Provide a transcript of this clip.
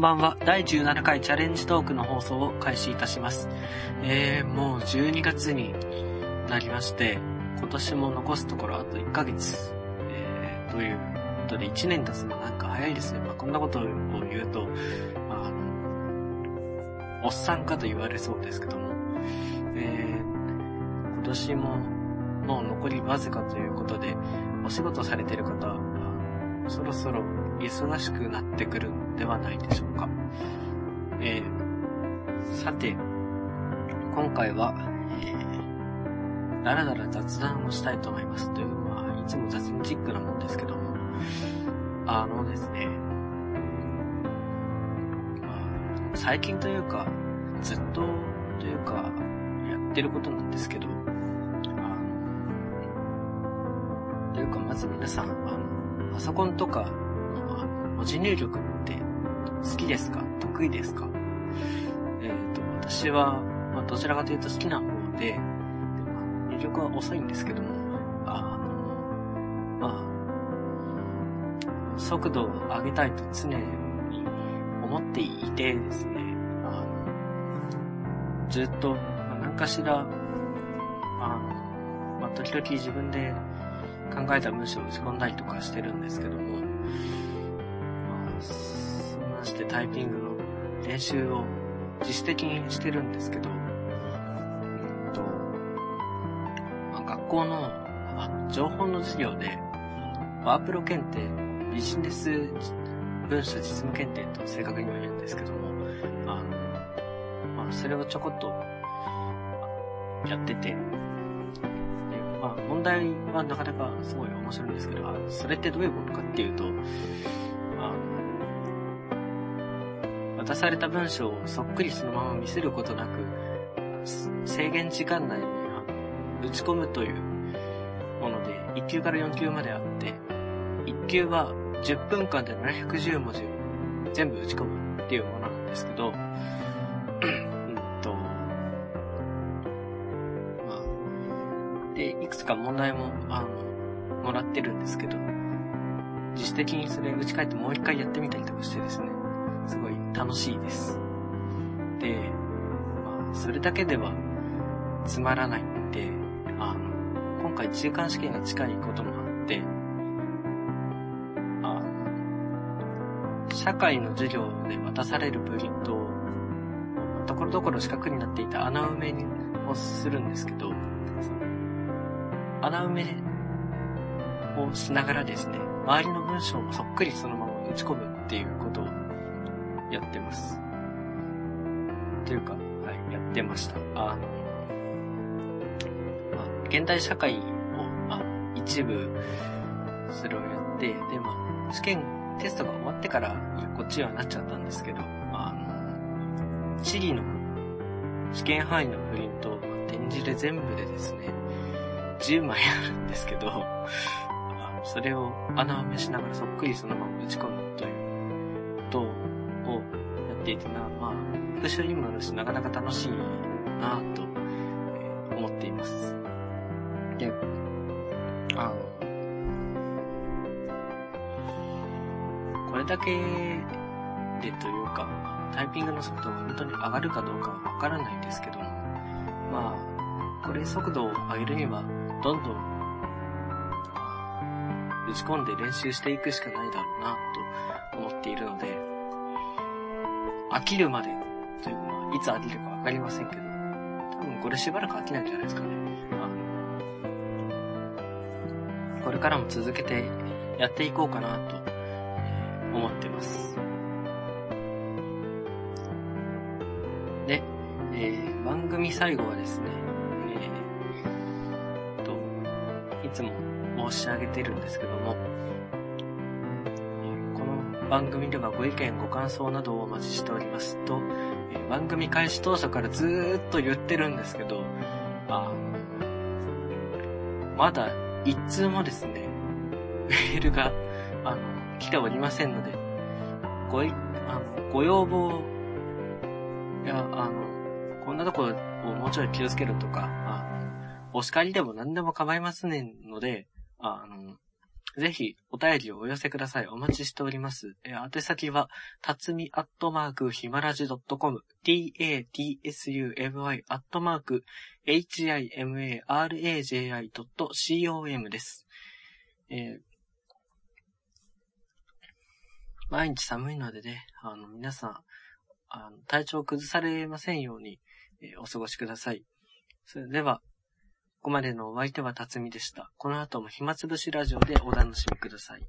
んばんは。第17回チャレンジトークの放送を開始いたします。えー、もう12月になりまして、今年も残すところあと1ヶ月。えー、ということで1年経つのなんか早いですね。まあ、こんなことを言うと、あ、おっさんかと言われそうですけども、えー、今年ももう残りわずかということで、お仕事されてる方は、そろそろ忙しくなってくるではないでしょうか。えー、さて、今回は、えー、だらだら雑談をしたいと思います。というのは、いつも雑にチックなもんですけども、あのですね、最近というか、ずっとというか、やってることなんですけど、あの、というかまず皆さん、あの、パソコンとかの文字入力好きですか？得意ですか？えっ、ー、と、私は、まあ、どちらかというと好きな方で、入力は遅いんですけども、あの、まあ、速度を上げたいと常に思っていてですね、あの、ずっと、まあ、何かしら、あの、まあ、時々自分で考えた文章を打ち込んだりとかしてるんですけども、まあしてタイピングの練習を自主的にしてるんですけど、えっと、まあ、学校のあ情報の授業で、ワープロ検定、ビジネス文書実務検定と正確には言うんですけども、あの、まあ、それをちょこっとやってて、まあ、問題はなかなかすごい面白いんですけど、それってどういうことかっていうと、渡された文章をそっくりそのまま見せることなく、制限時間内に打ち込むというもので、1級から4級まであって、1級は10分間で710文字を全部打ち込むっていうものなんですけど、うんと、まあ、で、いくつか問題も、あの、もらってるんですけど、自主的にそれ打ち返ってもう一回やってみたりとかしてですね、すごい楽しいです。で、まあ、それだけではつまらないんで、あの、今回中間試験が近いこともあって、あ社会の授業で渡されるプリント、ところどころ四角になっていた穴埋めをするんですけど、穴埋めをしながらですね、周りの文章もそっくりそのまま打ち込むっていうことをやってます。というか、はい、やってました。あの、まあ、現代社会を、まあ、一部、それをやって、で、まあ、試験、テストが終わってから、こっちはなっちゃったんですけど、あの、地理の試験範囲のプリント、ま展示で全部でですね、10枚あるんですけど、それを穴埋めしながらそっくりそのまま打ち込むというと、ていてな、まあ、復習にもなるし、なかなか楽しいなと、えー、思っています。で、あの、これだけでというか、タイピングの速度が本当に上がるかどうかはわからないですけども、まあ、これ速度を上げるには、どんどん打ち込んで練習していくしかないだろうなと思っているので、飽きるまでというのは、いつ飽きるかわかりませんけど、多分これしばらく飽きないんじゃないですかね。あの、これからも続けてやっていこうかなと、え、思ってます。で、えー、番組最後はですね、えー、と、いつも申し上げてるんですけども、番組ではご意見ご感想などをお待ちしております。と、えー、番組開始当初からずーっと言ってるんですけど、あまだ一通もですね、メールが、あの、来ておりませんので、ご、あの、ご要望いや、あの、こんなとこをもうちょい気をつけろとか、あ、お叱りでも何でも構いませんので、あの、ぜひ、お便りをお寄せください。お待ちしております。えー宛先は、たつみアットマーク、ひまらじ .com、t-a-t-s-u-m-y アットマーク、h-i-m-a-r-a-j-i.com です。えー毎日寒いのでね、あの、皆さん、あの、体調崩されませんように、えーお過ごしください。それでは、ここまでのお相手は辰巳でした。この後も暇つぶしラジオでお楽しみください。